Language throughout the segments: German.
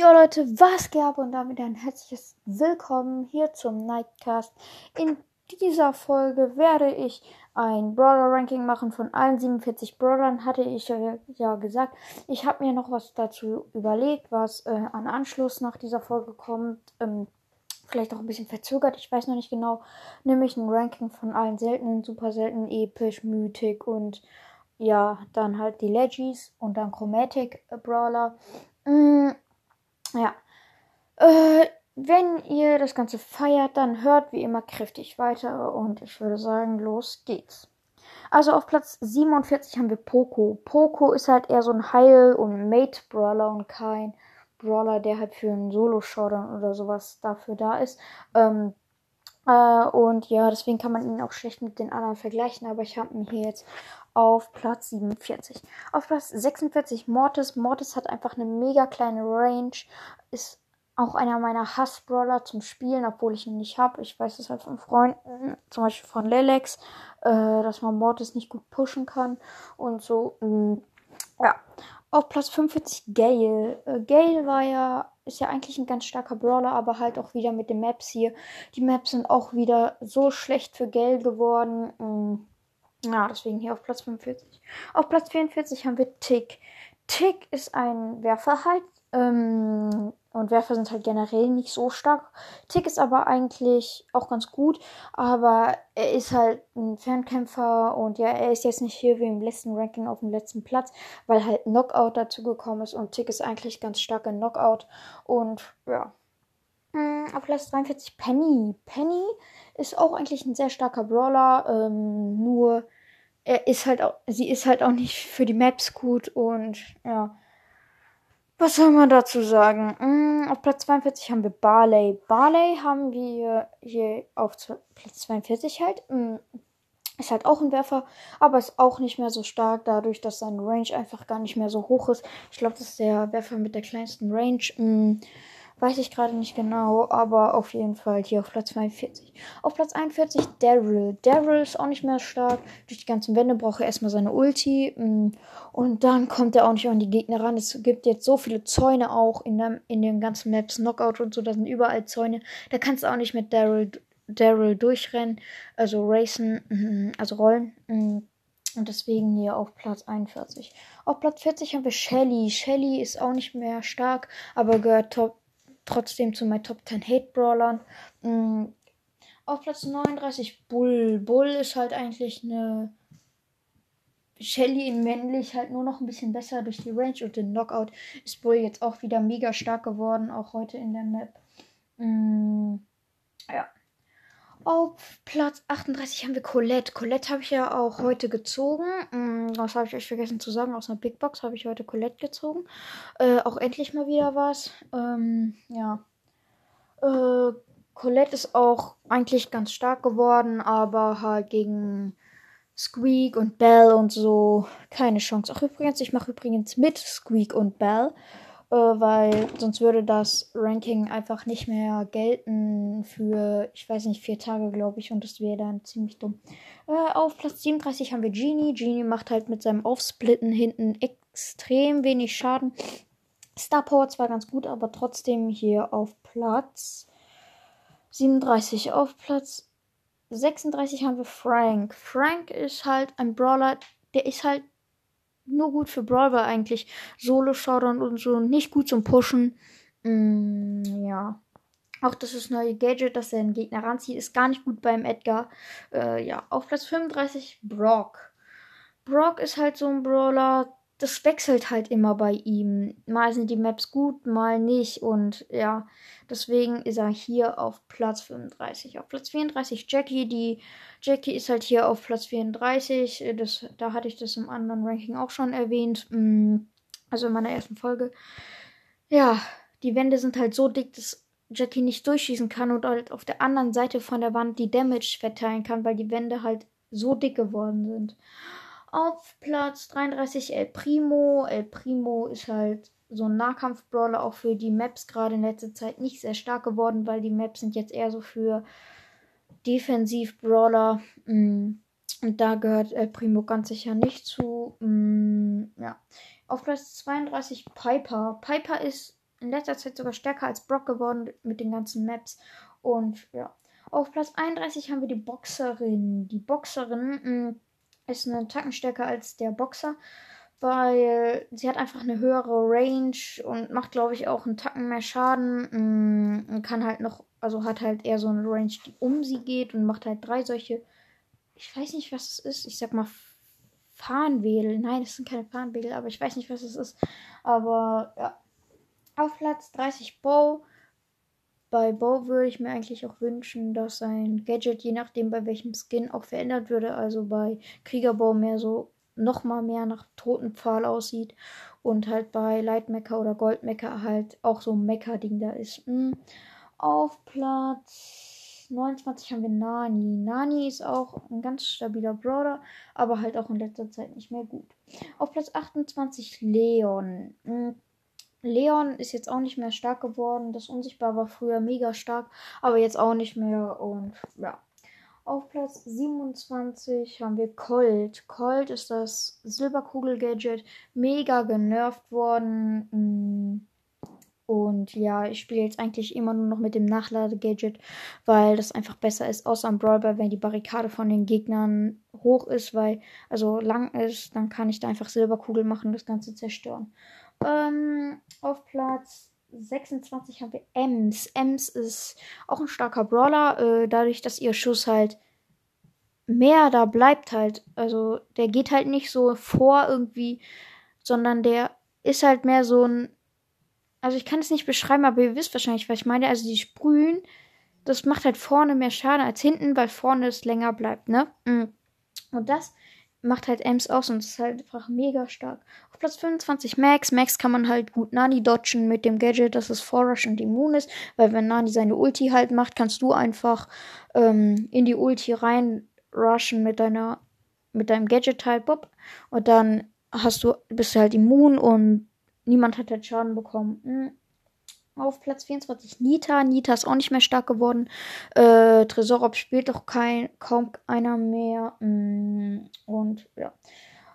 Jo Leute, was geht ab und damit ein herzliches Willkommen hier zum Nightcast. In dieser Folge werde ich ein Brawler Ranking machen von allen 47 Brawlern, hatte ich ja, gesagt. Ich habe mir noch was dazu überlegt, was äh, an Anschluss nach dieser Folge kommt. Ähm, vielleicht auch ein bisschen verzögert, ich weiß noch nicht genau. Nämlich ein Ranking von allen seltenen, super selten, episch, mythic und ja, dann halt die Legis und dann Chromatic Brawler. Mm, ja. Äh, wenn ihr das Ganze feiert, dann hört wie immer kräftig weiter und ich würde sagen, los geht's. Also auf Platz 47 haben wir Poco. Poco ist halt eher so ein Heil- und Mate-Brawler und kein Brawler, der halt für einen Solo-Showdown oder sowas dafür da ist. Ähm, äh, und ja, deswegen kann man ihn auch schlecht mit den anderen vergleichen, aber ich habe ihn hier jetzt auf Platz 47. Auf Platz 46 Mortis. Mortis hat einfach eine mega kleine Range. Ist auch einer meiner Hassbrawler zum Spielen, obwohl ich ihn nicht habe. Ich weiß es halt von Freunden, zum Beispiel von Lelex, äh, dass man Mortis nicht gut pushen kann und so. Mm, ja. Auf Platz 45 Gale. Äh, Gale war ja, ist ja eigentlich ein ganz starker Brawler, aber halt auch wieder mit den Maps hier. Die Maps sind auch wieder so schlecht für Gale geworden. Mh, mm, ja, deswegen hier auf Platz 45. Auf Platz 44 haben wir Tick. Tick ist ein Werfer halt. Ähm, und Werfer sind halt generell nicht so stark. Tick ist aber eigentlich auch ganz gut. Aber er ist halt ein Fernkämpfer. Und ja, er ist jetzt nicht hier wie im letzten Ranking auf dem letzten Platz, weil halt Knockout dazu gekommen ist. Und Tick ist eigentlich ganz stark in Knockout. Und ja. Mm, auf Platz 43 Penny. Penny ist auch eigentlich ein sehr starker Brawler. Ähm, nur er ist halt auch, sie ist halt auch nicht für die Maps gut und ja. Was soll man dazu sagen? Mm, auf Platz 42 haben wir Barley. Barley haben wir hier auf Platz 42 halt. Mm, ist halt auch ein Werfer, aber ist auch nicht mehr so stark, dadurch, dass sein Range einfach gar nicht mehr so hoch ist. Ich glaube, das ist der Werfer mit der kleinsten Range. Mm, Weiß ich gerade nicht genau, aber auf jeden Fall hier auf Platz 42. Auf Platz 41 Daryl. Daryl ist auch nicht mehr stark. Durch die ganzen Wände braucht er erstmal seine Ulti. Mm, und dann kommt er auch nicht an die Gegner ran. Es gibt jetzt so viele Zäune auch in, dem, in den ganzen Maps, Knockout und so. Da sind überall Zäune. Da kannst du auch nicht mit Daryl Daryl durchrennen, also racen, mm, also rollen. Mm. Und deswegen hier auf Platz 41. Auf Platz 40 haben wir Shelly. Shelly ist auch nicht mehr stark, aber gehört top trotzdem zu meinen Top 10 Hate Brawlern. Mhm. Auf Platz 39 Bull. Bull ist halt eigentlich eine Shelly in männlich halt nur noch ein bisschen besser durch die Range und den Knockout ist Bull jetzt auch wieder mega stark geworden, auch heute in der Map. Mhm. Ja. Auf Platz 38 haben wir Colette. Colette habe ich ja auch heute gezogen. Mm, was habe ich euch vergessen zu sagen? Aus einer Big Box habe ich heute Colette gezogen. Äh, auch endlich mal wieder was. Ähm, ja. Äh, Colette ist auch eigentlich ganz stark geworden, aber halt gegen Squeak und Bell und so keine Chance. Ach übrigens, ich mache übrigens mit Squeak und Bell äh, weil sonst würde das Ranking einfach nicht mehr gelten für, ich weiß nicht, vier Tage, glaube ich, und das wäre dann ziemlich dumm. Äh, auf Platz 37 haben wir Genie. Genie macht halt mit seinem Aufsplitten hinten extrem wenig Schaden. Star Power zwar ganz gut, aber trotzdem hier auf Platz 37. Auf Platz 36 haben wir Frank. Frank ist halt ein Brawler, der ist halt nur gut für Brawler eigentlich. Solo-Showdown und so. Nicht gut zum Pushen. Mm, ja. Auch das ist neue Gadget, dass er einen Gegner ranzieht, ist gar nicht gut beim Edgar. Äh, ja, auf Platz 35 Brock. Brock ist halt so ein Brawler, das wechselt halt immer bei ihm. Mal sind die Maps gut, mal nicht. Und ja, deswegen ist er hier auf Platz 35. Auf Platz 34 Jackie. Die Jackie ist halt hier auf Platz 34. Das, da hatte ich das im anderen Ranking auch schon erwähnt. Mm, also in meiner ersten Folge. Ja, die Wände sind halt so dick, dass Jackie nicht durchschießen kann und halt auf der anderen Seite von der Wand die Damage verteilen kann, weil die Wände halt so dick geworden sind. Auf Platz 33 El Primo. El Primo ist halt so ein Nahkampf-Brawler, auch für die Maps gerade in letzter Zeit nicht sehr stark geworden, weil die Maps sind jetzt eher so für Defensiv-Brawler. Mm, und da gehört El Primo ganz sicher nicht zu. Mm, ja. Auf Platz 32 Piper. Piper ist in letzter Zeit sogar stärker als Brock geworden mit den ganzen Maps. Und ja. Auf Platz 31 haben wir die Boxerin. Die Boxerin mm, ist eine Tacken stärker als der Boxer, weil sie hat einfach eine höhere Range und macht, glaube ich, auch einen Tacken mehr Schaden. Mm, und kann halt noch, also hat halt eher so eine Range, die um sie geht und macht halt drei solche. Ich weiß nicht, was es ist. Ich sag mal Farnwedel. Nein, das sind keine Farnwedel, aber ich weiß nicht, was es ist. Aber ja. Auf Platz 30 Bow. Bei Bow würde ich mir eigentlich auch wünschen, dass sein Gadget, je nachdem bei welchem Skin, auch verändert würde. Also bei Kriegerbow mehr so nochmal mehr nach Totenpfahl aussieht. Und halt bei Lightmecker oder Goldmecker halt auch so ein Mecker-Ding da ist. Hm. Auf Platz 29 haben wir Nani. Nani ist auch ein ganz stabiler Brawler, aber halt auch in letzter Zeit nicht mehr gut. Auf Platz 28 Leon. Hm. Leon ist jetzt auch nicht mehr stark geworden. Das Unsichtbar war früher mega stark, aber jetzt auch nicht mehr. Und ja. Auf Platz 27 haben wir Colt. Colt ist das Silberkugel-Gadget. Mega genervt worden. Mm. Und ja, ich spiele jetzt eigentlich immer nur noch mit dem Nachlade-Gadget, weil das einfach besser ist, außer am Brawler, wenn die Barrikade von den Gegnern hoch ist, weil, also lang ist, dann kann ich da einfach Silberkugel machen und das Ganze zerstören. Ähm, auf Platz 26 haben wir Ems. Ems ist auch ein starker Brawler, äh, dadurch, dass ihr Schuss halt mehr da bleibt halt. Also der geht halt nicht so vor irgendwie, sondern der ist halt mehr so ein. Also ich kann es nicht beschreiben, aber ihr wisst wahrscheinlich, was ich meine. Also die sprühen, das macht halt vorne mehr Schaden als hinten, weil vorne es länger bleibt, ne? Mm. Und das macht halt Ems aus und ist halt einfach mega stark. Auf Platz 25 Max. Max kann man halt gut Nani dodgen mit dem Gadget, dass es Forrush und immun ist, weil wenn Nani seine Ulti halt macht, kannst du einfach ähm, in die Ulti rein rushen mit deiner mit deinem Gadget halt Bob und dann hast du bist du halt immun und niemand hat halt Schaden bekommen. Hm. Auf Platz 24 Nita. Nita ist auch nicht mehr stark geworden. Äh, Tresorop spielt auch kein, kaum einer mehr. Mm, und ja.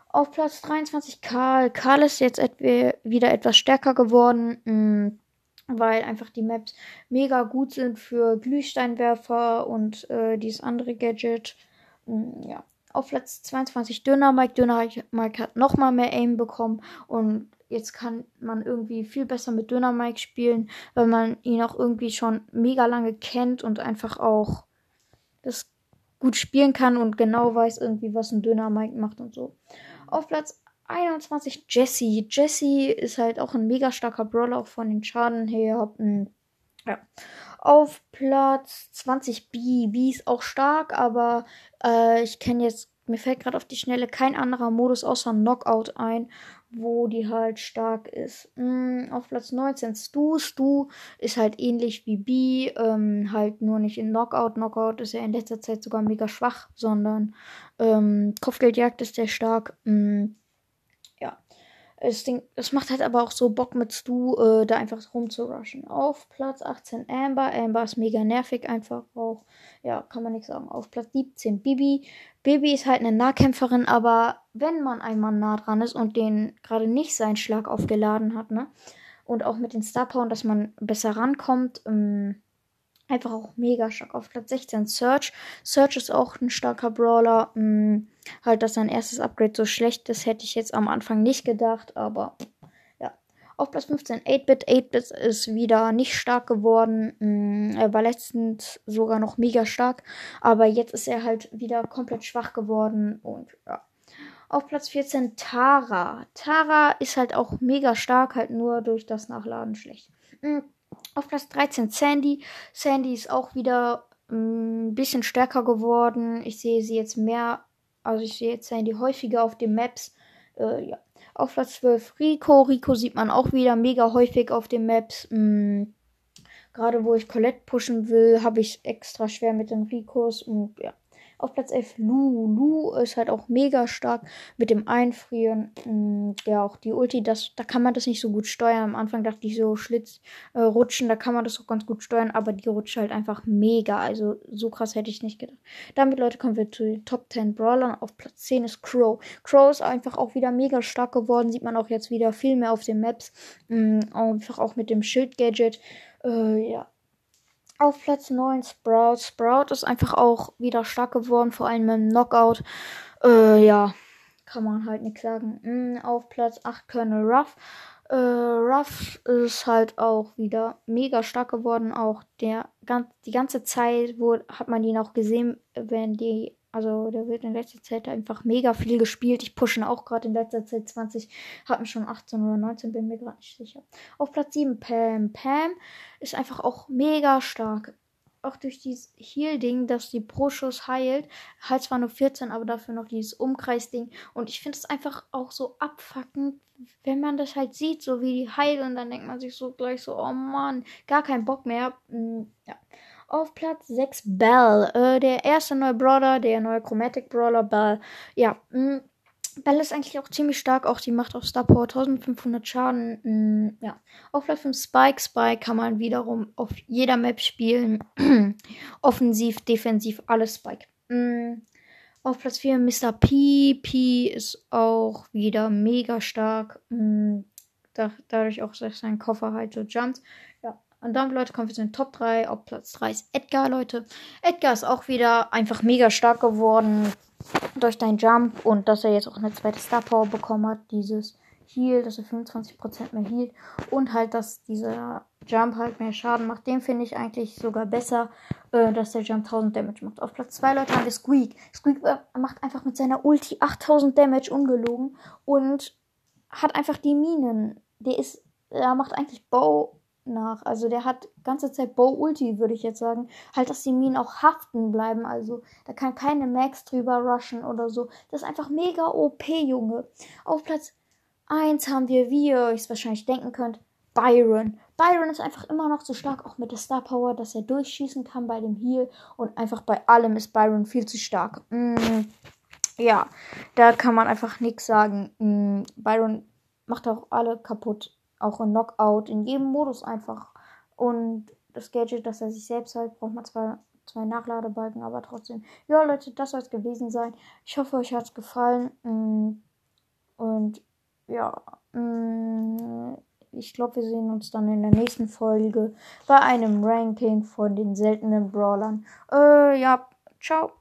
Auf Platz 23 Karl. Karl ist jetzt etwa, wieder etwas stärker geworden. Mm, weil einfach die Maps mega gut sind für Glühsteinwerfer und äh, dieses andere Gadget. Mm, ja. Auf Platz 22 Döner Mike. Döner Mike hat nochmal mehr Aim bekommen und jetzt kann man irgendwie viel besser mit Döner Mike spielen, weil man ihn auch irgendwie schon mega lange kennt und einfach auch das gut spielen kann und genau weiß irgendwie, was ein Döner Mike macht und so. Auf Platz 21 Jesse. Jesse ist halt auch ein mega starker Brawler, auch von den Schaden her. Ja. Auf Platz 20 B. B ist auch stark, aber äh, ich kenne jetzt, mir fällt gerade auf die Schnelle kein anderer Modus außer Knockout ein wo die halt stark ist. Mm, auf Platz 19 Stu. Stu ist halt ähnlich wie B, ähm, halt nur nicht in Knockout. Knockout ist ja in letzter Zeit sogar mega schwach, sondern ähm, Kopfgeldjagd ist der stark. Ja. Es, Ding, es macht halt aber auch so Bock mit Stu, äh, da einfach rumzurushen. Auf Platz 18 Amber. Amber ist mega nervig einfach auch. Ja, kann man nichts sagen. Auf Platz 17 Bibi. Bibi ist halt eine Nahkämpferin, aber wenn man einmal nah dran ist und den gerade nicht seinen Schlag aufgeladen hat, ne? Und auch mit den Star Power, dass man besser rankommt, ähm, einfach auch mega stark. Auf Platz 16 Search. Search ist auch ein starker Brawler. Ähm, halt, dass sein erstes Upgrade so schlecht ist, hätte ich jetzt am Anfang nicht gedacht, aber ja. Auf Platz 15 8-Bit. 8-Bit ist wieder nicht stark geworden. Mm, er war letztens sogar noch mega stark, aber jetzt ist er halt wieder komplett schwach geworden und ja. Auf Platz 14 Tara. Tara ist halt auch mega stark, halt nur durch das Nachladen schlecht. Mm, auf Platz 13 Sandy. Sandy ist auch wieder ein mm, bisschen stärker geworden. Ich sehe sie jetzt mehr, also ich sehe jetzt Sandy häufiger auf den Maps. Äh, ja. Auf Platz 12 Rico. Rico sieht man auch wieder mega häufig auf den Maps. Mm, Gerade wo ich Colette pushen will, habe ich extra schwer mit den Ricos. Und ja. Auf Platz 11 Lu. Lu ist halt auch mega stark mit dem Einfrieren. Mm, ja, auch die Ulti, das, da kann man das nicht so gut steuern. Am Anfang dachte ich so, Schlitz äh, rutschen, da kann man das auch ganz gut steuern, aber die rutscht halt einfach mega. Also so krass hätte ich nicht gedacht. Damit, Leute, kommen wir zu den Top 10 Brawlern. Auf Platz 10 ist Crow. Crow ist einfach auch wieder mega stark geworden. Sieht man auch jetzt wieder viel mehr auf den Maps. Mm, einfach auch mit dem Schild-Gadget. Äh, ja, auf Platz 9 Sprout. Sprout ist einfach auch wieder stark geworden, vor allem im Knockout. Äh, ja, kann man halt nichts sagen. Mhm, auf Platz 8 Colonel Ruff. Äh, Ruff ist halt auch wieder mega stark geworden. Auch der, die ganze Zeit wo, hat man ihn auch gesehen, wenn die also der wird in letzter Zeit einfach mega viel gespielt. Ich pushe auch gerade in letzter Zeit 20, hatten schon 18 oder 19, bin mir gerade nicht sicher. Auf Platz 7 Pam. Pam ist einfach auch mega stark. Auch durch dieses Heal-Ding, dass die Pro-Schuss heilt. Halt zwar nur 14, aber dafür noch dieses Umkreis-Ding. Und ich finde es einfach auch so abfuckend, wenn man das halt sieht, so wie die heilt. Und dann denkt man sich so gleich so, oh Mann, gar keinen Bock mehr. Hm, ja. Auf Platz 6 Bell. Äh, der erste neue Brawler, der neue Chromatic Brawler Bell. Ja, mh, mm, Bell ist eigentlich auch ziemlich stark. Auch die macht auf Star Power 1500 Schaden. Mh, mm, ja. Auf Platz 5 Spike. Spike kann man wiederum auf jeder Map spielen. Offensiv, defensiv, alles Spike. Mh. Mm, auf Platz 4 Mr. P. P ist auch wieder mega stark. Da, dadurch auch, dass sein Koffer halt so jumpt. Und dann, Leute, kommen wir zu den Top 3. Auf Platz 3 ist Edgar, Leute. Edgar ist auch wieder einfach mega stark geworden durch deinen Jump und dass er jetzt auch eine zweite Star Power bekommen hat. Dieses Heal, dass er 25% mehr healt und halt, dass dieser Jump halt mehr Schaden macht. Den finde ich eigentlich sogar besser, äh, dass der Jump 1000 Damage macht. Auf Platz 2, Leute, haben wir Squeak. Squeak äh, macht einfach mit seiner Ulti 8000 Damage ungelogen und hat einfach die Minen. Der ist, er macht eigentlich Bow nach. Also der hat ganze Zeit Bow Ulti, würde ich jetzt sagen. Halt, dass die Minen auch haften bleiben. Also da kann keine Max drüber rushen oder so. Das ist einfach mega OP, Junge. Auf Platz 1 haben wir, wie ihr euch wahrscheinlich denken könnt, Byron. Byron ist einfach immer noch so stark, auch mit der Star Power, dass er durchschießen kann bei dem Heal. Und einfach bei allem ist Byron viel zu stark. Mm, ja, da kann man einfach nichts sagen. Mm, Byron macht auch alle kaputt auch in Knockout, in jedem Modus einfach. Und das Gadget, das er sich selbst hält, braucht man zwar zwei Nachladebalken, aber trotzdem. Ja, Leute, das soll es gewesen sein. Ich hoffe, euch hat es gefallen. Mm, und ja, mm, ich glaube, wir sehen uns dann in der nächsten Folge bei einem Ranking von den seltenen Brawlern. Äh, ja, ciao.